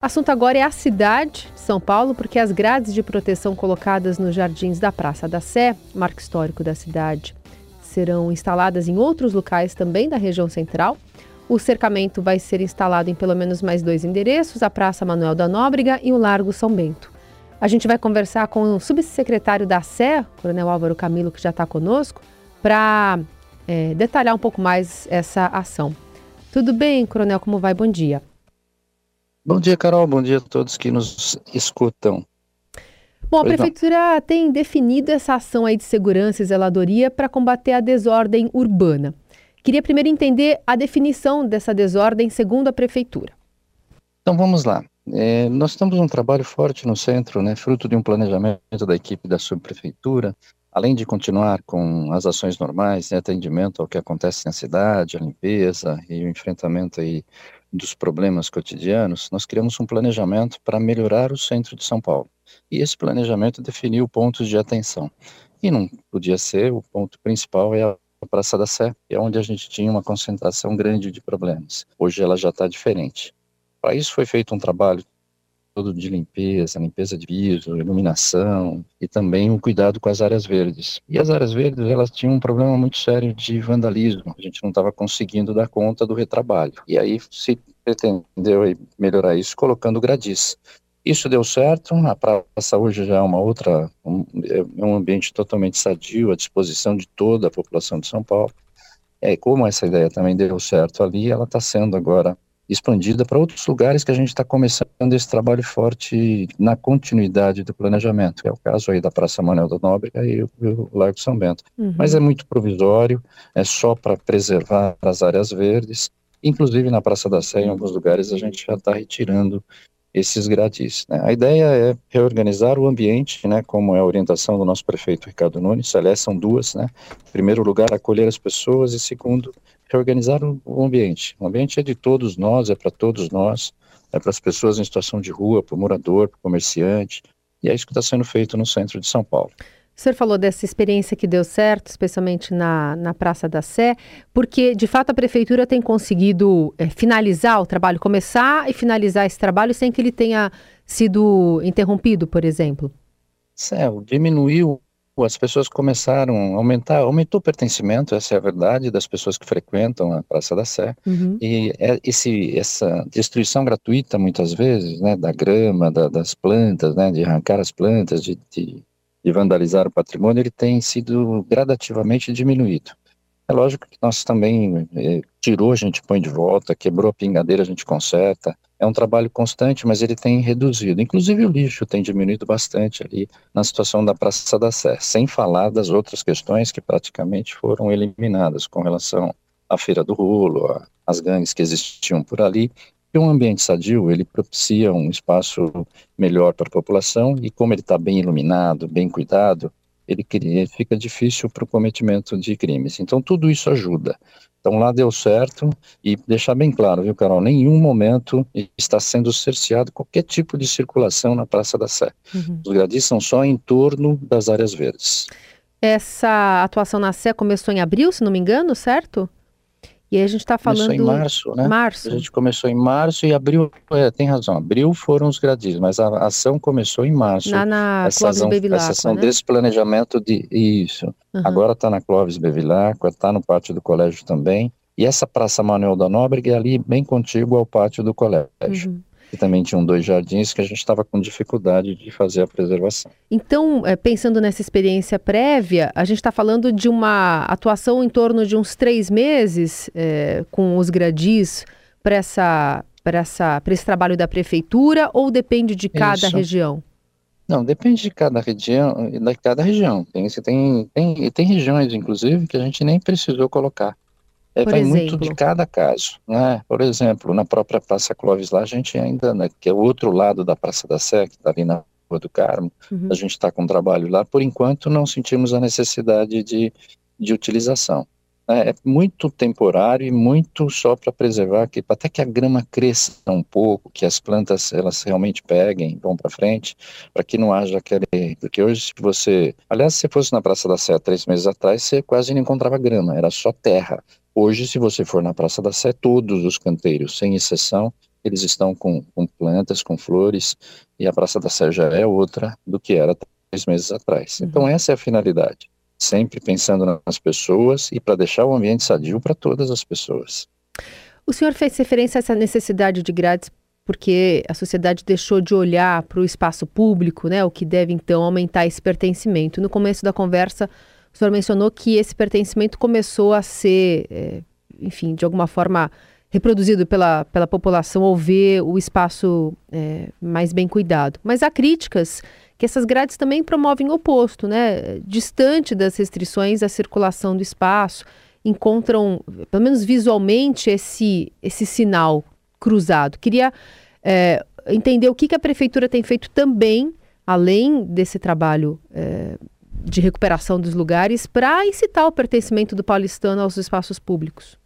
Assunto agora é a cidade de São Paulo, porque as grades de proteção colocadas nos jardins da Praça da Sé, marco histórico da cidade, serão instaladas em outros locais também da região central. O cercamento vai ser instalado em pelo menos mais dois endereços: a Praça Manuel da Nóbrega e o Largo São Bento. A gente vai conversar com o subsecretário da Sé, Coronel Álvaro Camilo, que já está conosco, para é, detalhar um pouco mais essa ação. Tudo bem, Coronel? Como vai? Bom dia. Bom dia, Carol. Bom dia a todos que nos escutam. Bom, a pois Prefeitura não. tem definido essa ação aí de segurança e zeladoria para combater a desordem urbana. Queria primeiro entender a definição dessa desordem segundo a Prefeitura. Então vamos lá. É, nós temos um trabalho forte no centro, né, fruto de um planejamento da equipe da subprefeitura, além de continuar com as ações normais, né, atendimento ao que acontece na cidade, a limpeza e o enfrentamento aí dos problemas cotidianos, nós criamos um planejamento para melhorar o centro de São Paulo. E esse planejamento definiu pontos de atenção. E não podia ser, o ponto principal é a Praça da Sé, que é onde a gente tinha uma concentração grande de problemas. Hoje ela já está diferente. Para isso foi feito um trabalho todo de limpeza, limpeza de piso, iluminação e também o cuidado com as áreas verdes. E as áreas verdes, elas tinham um problema muito sério de vandalismo. A gente não estava conseguindo dar conta do retrabalho. E aí se pretendeu melhorar isso colocando gradis. Isso deu certo, a praça hoje já é uma outra, um, é um ambiente totalmente sadio, à disposição de toda a população de São Paulo. É, como essa ideia também deu certo ali, ela está sendo agora expandida para outros lugares que a gente está começando esse trabalho forte na continuidade do planejamento, que é o caso aí da Praça Manuel da Nóbrega e o, o Largo São Bento. Uhum. Mas é muito provisório, é só para preservar as áreas verdes, inclusive na Praça da Sé, em alguns lugares, a gente já está retirando esses gradis. Né? A ideia é reorganizar o ambiente, né, como é a orientação do nosso prefeito Ricardo Nunes, aliás, são duas, né? Em primeiro lugar, acolher as pessoas e segundo, reorganizar o ambiente. O ambiente é de todos nós, é para todos nós, é para as pessoas em situação de rua, para o morador, para o comerciante, e é isso que está sendo feito no centro de São Paulo. O senhor falou dessa experiência que deu certo, especialmente na, na Praça da Sé, porque de fato a prefeitura tem conseguido é, finalizar o trabalho, começar e finalizar esse trabalho sem que ele tenha sido interrompido, por exemplo. Céu, diminuiu as pessoas começaram a aumentar, aumentou o pertencimento, essa é a verdade, das pessoas que frequentam a Praça da Sé, uhum. e é esse, essa destruição gratuita, muitas vezes, né, da grama, da, das plantas, né, de arrancar as plantas, de, de, de vandalizar o patrimônio, ele tem sido gradativamente diminuído. É lógico que nós também é, tirou, a gente põe de volta, quebrou a pingadeira, a gente conserta. É um trabalho constante, mas ele tem reduzido. Inclusive o lixo tem diminuído bastante ali na situação da Praça da Sé, sem falar das outras questões que praticamente foram eliminadas com relação à Feira do Rolo, às gangues que existiam por ali. E um ambiente sadio, ele propicia um espaço melhor para a população e como ele está bem iluminado, bem cuidado, ele, fica difícil para o cometimento de crimes. Então, tudo isso ajuda. Então, lá deu certo e deixar bem claro, viu, Carol? Nenhum momento está sendo cerceado qualquer tipo de circulação na Praça da Sé. Uhum. Os gradis são só em torno das áreas verdes. Essa atuação na Sé começou em abril, se não me engano, certo? E aí a gente está falando. Começou em março, né? Março. A gente começou em março e abril, é, tem razão, abril foram os gradis, mas a ação começou em março. Na, na essa Clóvis ação, Bevilacqua, Essa ação né? desse planejamento de. Isso. Uhum. Agora está na Clóvis Bevilacqua, está no pátio do colégio também. E essa Praça Manuel da Nóbrega é ali bem contígua ao pátio do colégio. Uhum e também tinham dois jardins que a gente estava com dificuldade de fazer a preservação. Então, é, pensando nessa experiência prévia, a gente está falando de uma atuação em torno de uns três meses é, com os gradis para essa, essa, esse trabalho da prefeitura ou depende de cada Isso. região? Não, depende de cada região, de cada região. Tem, tem, tem, tem regiões, inclusive, que a gente nem precisou colocar. É, vai exemplo? muito de cada caso, né? Por exemplo, na própria Praça Clóvis lá, a gente ainda, né, que é o outro lado da Praça da Sé, que está ali na Rua do Carmo, uhum. a gente está com trabalho lá, por enquanto não sentimos a necessidade de, de utilização. É, é muito temporário e muito só para preservar, que até que a grama cresça um pouco, que as plantas elas realmente peguem, vão para frente, para que não haja aquele... Porque hoje se você... Aliás, se fosse na Praça da Sé três meses atrás, você quase não encontrava grama, era só terra. Hoje, se você for na Praça da Sé, todos os canteiros, sem exceção, eles estão com, com plantas, com flores, e a Praça da Sé já é outra do que era três meses atrás. Uhum. Então essa é a finalidade, sempre pensando nas pessoas e para deixar o ambiente sadio para todas as pessoas. O senhor fez referência a essa necessidade de grades porque a sociedade deixou de olhar para o espaço público, né, o que deve então aumentar esse pertencimento. No começo da conversa, o senhor mencionou que esse pertencimento começou a ser, é, enfim, de alguma forma reproduzido pela, pela população ou ver o espaço é, mais bem cuidado. Mas há críticas que essas grades também promovem o oposto, né? Distante das restrições à circulação do espaço, encontram, pelo menos visualmente, esse, esse sinal cruzado. Queria é, entender o que, que a prefeitura tem feito também, além desse trabalho é, de recuperação dos lugares, para incitar o pertencimento do paulistano aos espaços públicos.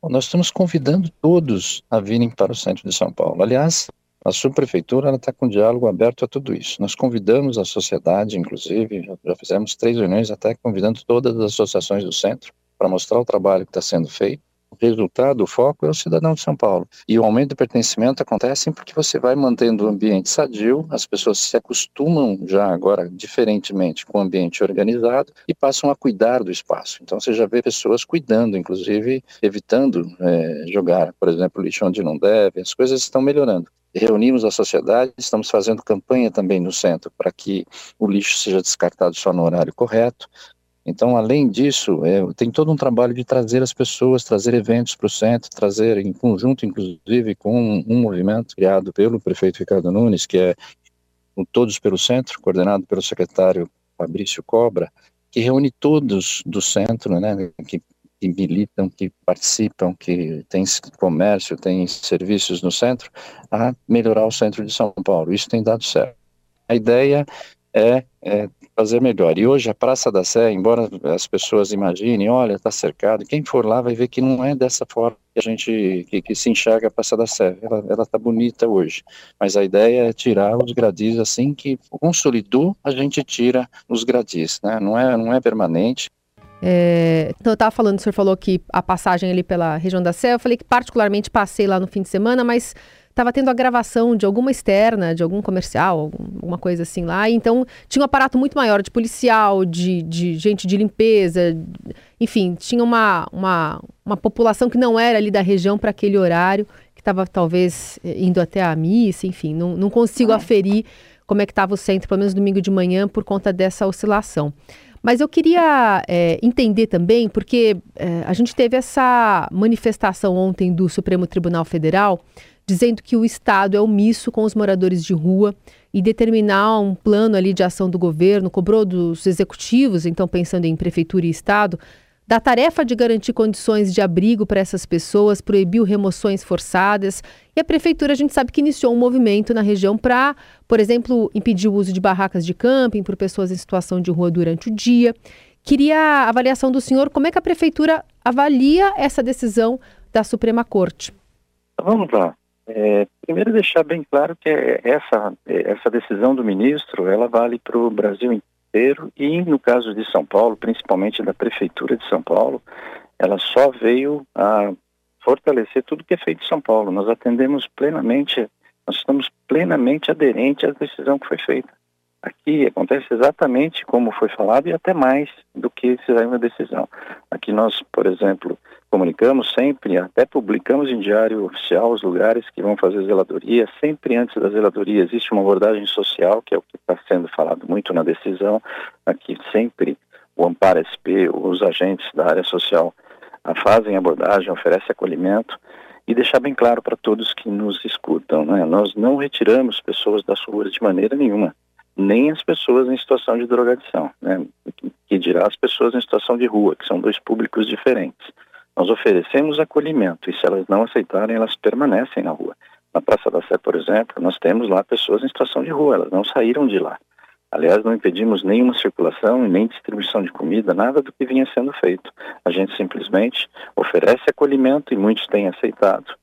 Bom, nós estamos convidando todos a virem para o centro de São Paulo. Aliás, a subprefeitura está com diálogo aberto a tudo isso. Nós convidamos a sociedade, inclusive, já, fizemos três reuniões até convidando todas as associações do centro para mostrar o trabalho que está sendo feito resultado, o foco é o cidadão de São Paulo. E o aumento do pertencimento acontece porque você vai mantendo o ambiente sadio, as pessoas se acostumam já agora diferentemente com o ambiente organizado e passam a cuidar do espaço. Então você já vê pessoas cuidando, inclusive evitando é, jogar, por exemplo, lixo onde não deve, as coisas estão melhorando reunimos a sociedade, estamos fazendo campanha também no centro para que o lixo seja descartado só no horário correto. Então, além disso, é, tem todo um trabalho de trazer as pessoas, trazer eventos para o centro, trazer em conjunto, inclusive, com um, movimento criado pelo prefeito Ricardo Nunes, que é o Todos pelo Centro, coordenado pelo secretário Fabrício Cobra, que reúne todos do centro, né, que, que militam, que participam, que tem comércio, tem serviços no centro, a melhorar o centro de São Paulo. Isso tem dado certo. A ideia é, é fazer melhor. E hoje a Praça da Sé, embora as pessoas imaginem, olha, está cercado, quem for lá vai ver que não é dessa forma que a gente que, que se enxerga a Praça da Sé. Ela está bonita hoje, mas a ideia é tirar os gradis assim que consolidou, a gente tira os gradis, né? Não é, não é permanente. É, então eu estava falando, o senhor falou que a passagem ali pela região da Sé, eu falei que particularmente passei lá no fim de semana, mas estava tendo a gravação de alguma externa, de algum comercial, alguma coisa assim lá. Então tinha um aparato muito maior de policial, de, de gente de limpeza, enfim, tinha uma, uma, uma população que não era ali da região para aquele horário, que estava talvez eh, indo até a missa, enfim, não, não consigo aferir como é que estava o centro, pelo menos domingo de manhã, por conta dessa oscilação. Mas eu queria é, entender também, porque é, a gente teve essa manifestação ontem do Supremo Tribunal Federal dizendo que o Estado é omisso com os moradores de rua e determinar um plano ali de ação do governo, cobrou dos executivos, então pensando em prefeitura e Estado, da tarefa de garantir condições de abrigo para essas pessoas, proibiu remoções forçadas. E a prefeitura, a gente sabe que iniciou um movimento na região para, por exemplo, impedir o uso de barracas de camping por pessoas em situação de rua durante o dia. Queria a avaliação do senhor, como é que a prefeitura avalia essa decisão da Suprema Corte? Vamos lá. É, primeiro deixar bem claro que essa, essa decisão do ministro, ela vale para o Brasil inteiro e no caso de São Paulo, principalmente da Prefeitura de São Paulo, ela só veio a fortalecer tudo que é feito em São Paulo. Nós atendemos plenamente, nós estamos plenamente aderentes à decisão que foi feita. Aqui acontece exatamente como foi falado e até mais do que se uma decisão. Aqui nós, por exemplo, comunicamos sempre, até publicamos em diário oficial os lugares que vão fazer zeladoria. Sempre antes da zeladoria existe uma abordagem social, que é o que está sendo falado muito na decisão. Aqui sempre o Amparo SP, os agentes da área social fazem abordagem, oferecem acolhimento e deixar bem claro para todos que nos escutam, né? nós não retiramos pessoas das ruas de maneira nenhuma nem as pessoas em situação de drogadição, né? que dirá as pessoas em situação de rua, que são dois públicos diferentes. Nós oferecemos acolhimento e se elas não aceitarem, elas permanecem na rua. Na Praça da Sé, por exemplo, nós temos lá pessoas em situação de rua, elas não saíram de lá. Aliás, não impedimos nenhuma circulação e nem distribuição de comida, nada do que vinha sendo feito. A gente simplesmente oferece acolhimento e muitos têm aceitado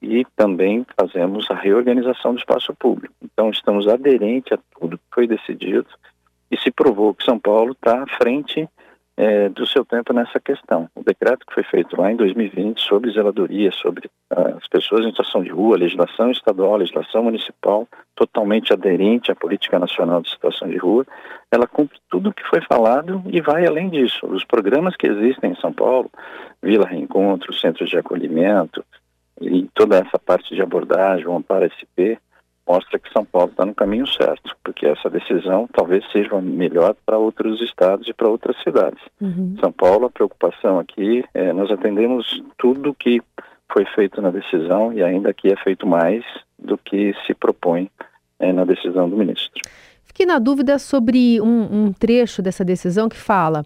e também fazemos a reorganização do espaço público. Então, estamos aderentes a foi decidido e se provou que São Paulo está à frente é, do seu tempo nessa questão. O decreto que foi feito lá em 2020 sobre zeladoria, sobre uh, as pessoas em situação de rua, legislação estadual, legislação municipal, totalmente aderente à política nacional de situação de rua, ela cumpre tudo o que foi falado e vai além disso. Os programas que existem em São Paulo, Vila Reencontro, Centros de Acolhimento, e toda essa parte de abordagem, o Amparo SP, mostra que São Paulo está no caminho certo, porque essa decisão talvez seja melhor para outros estados e para outras cidades. Uhum. São Paulo, a preocupação aqui, é, nós atendemos tudo que foi feito na decisão e ainda aqui é feito mais do que se propõe é, na decisão do ministro. Fiquei na dúvida sobre um, um trecho dessa decisão que fala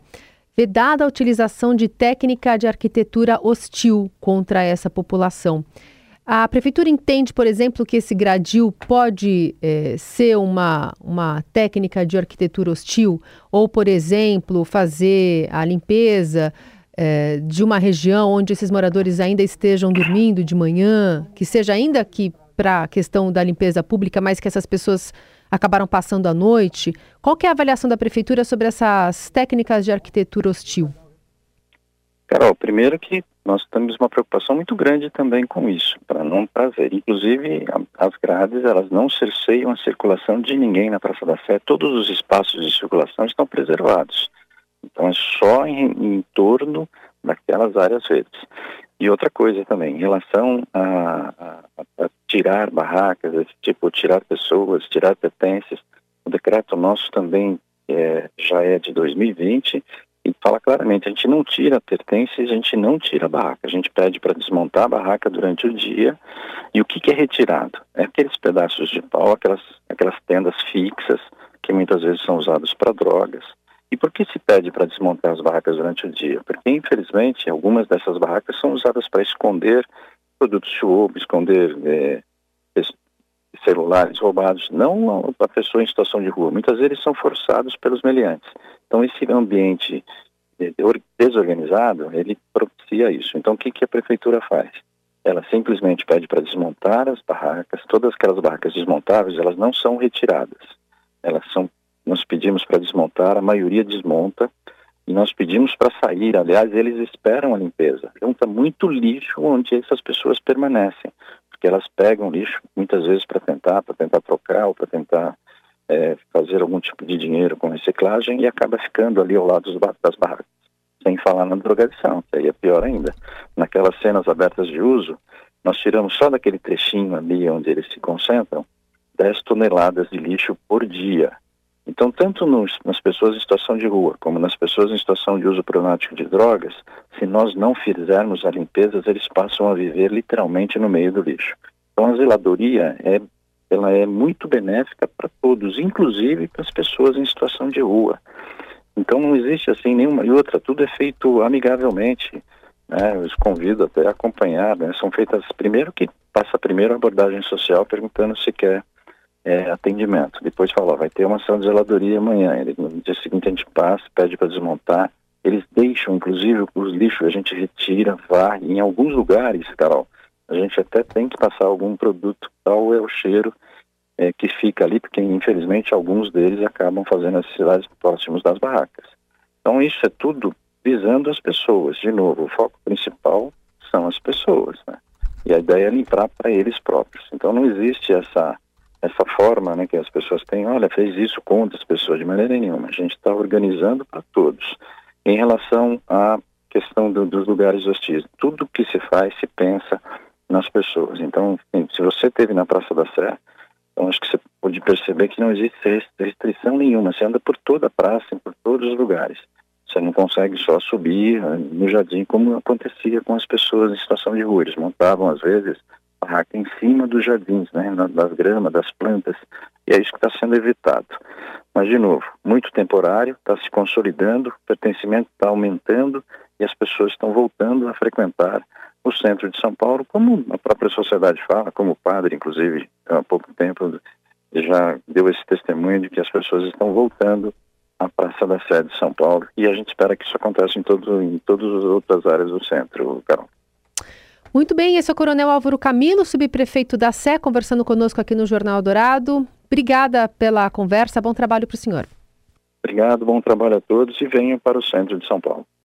vedada a utilização de técnica de arquitetura hostil contra essa população. A prefeitura entende, por exemplo, que esse gradil pode é, ser uma, uma técnica de arquitetura hostil, ou, por exemplo, fazer a limpeza é, de uma região onde esses moradores ainda estejam dormindo de manhã, que seja ainda que para a questão da limpeza pública, mas que essas pessoas acabaram passando a noite. Qual é a avaliação da prefeitura sobre essas técnicas de arquitetura hostil? Carol, primeiro que nós temos uma preocupação muito grande também com isso, para não trazer. Inclusive, as grades, elas não cerceiam a circulação de ninguém na Praça da Sé. Todos os espaços de circulação estão preservados. Então, é só em, em torno daquelas áreas verdes. E outra coisa também, em relação a, a, a tirar barracas, esse tipo, tirar pessoas, tirar pertences, o decreto nosso também é, já é de 2020 e fala claramente, a gente não tira pertences, a gente não tira a barraca, a gente pede para desmontar a barraca durante o dia e o que, que é retirado? É aqueles pedaços de pau, aquelas, aquelas tendas fixas que muitas vezes são usadas para drogas. E por que se pede para desmontar as barracas durante o dia? Porque, infelizmente, algumas dessas barracas são usadas para esconder produtos de esconder é, celulares roubados, não a pessoa em situação de rua. Muitas vezes são forçados pelos meliantes. Então, esse ambiente desorganizado, ele propicia isso. Então, o que, que a prefeitura faz? Ela simplesmente pede para desmontar as barracas, todas aquelas barracas desmontáveis, elas não são retiradas. Elas são, nós pedimos para desmontar, a maioria desmonta, e nós pedimos para sair. Aliás, eles esperam a limpeza. Junta muito lixo onde essas pessoas permanecem porque elas pegam lixo muitas vezes para tentar, para tentar trocar ou para tentar é, fazer algum tipo de dinheiro com reciclagem e acaba ficando ali ao lado das barracas. Sem falar na drogadição, que aí é pior ainda. Naquelas cenas abertas de uso, nós tiramos só daquele trechinho ali onde eles se concentram 10 toneladas de lixo por dia. Então, tanto nos, nas pessoas em situação de rua, como nas pessoas em situação de uso problemático de drogas, se nós não fizermos a limpeza, eles passam a viver literalmente no meio do lixo. Então, a zeladoria é, ela é muito benéfica para todos, inclusive para as pessoas em situação de rua. Então, não existe assim nenhuma e outra, tudo é feito amigavelmente. Né? Eu os convido até a acompanhar. Né? São feitas, primeiro que passa primeiro a abordagem social perguntando se quer é, atendimento. Depois falou, vai ter uma ação de zeladoria amanhã. Ele, no dia seguinte a gente passa, pede para desmontar. Eles deixam, inclusive, os lixos, a gente retira, varre. Em alguns lugares, Carol, a gente até tem que passar algum produto, tal é o cheiro é, que fica ali, porque infelizmente alguns deles acabam fazendo as cidades próximos das barracas. Então isso é tudo visando as pessoas. De novo, o foco principal são as pessoas, né? E a ideia é limpar para eles próprios. Então não existe essa essa forma né, que as pessoas têm, olha, fez isso contra as pessoas, de maneira nenhuma. A gente está organizando para todos. Em relação à questão do, dos lugares hostis, tudo que se faz, se pensa nas pessoas. Então, se você teve na Praça da Sé, então acho que você pode perceber que não existe restrição nenhuma. Você anda por toda a praça, por todos os lugares. Você não consegue só subir eh, no jardim como acontecia com as pessoas em situação de rua. Eles montavam, às vezes, barraca em cima dos jardins, né, das gramas, das plantas, e é isso que está sendo evitado. Mas, de novo, muito temporário, está se consolidando, o pertencimento está aumentando e as pessoas estão voltando a frequentar o centro de São Paulo, como a própria sociedade fala, como o padre, inclusive, há pouco tempo já deu esse testemunho de que as pessoas estão voltando à Praça da Sé de São Paulo e a gente espera que isso aconteça em, todo, em todas as outras áreas do centro, Carol. Muito bem, esse é o Coronel Álvaro Camilo, subprefeito da Sé, conversando conosco aqui no Jornal Dourado. Obrigada pela conversa, bom trabalho para o senhor. Obrigado, bom trabalho a todos e venham para o centro de São Paulo.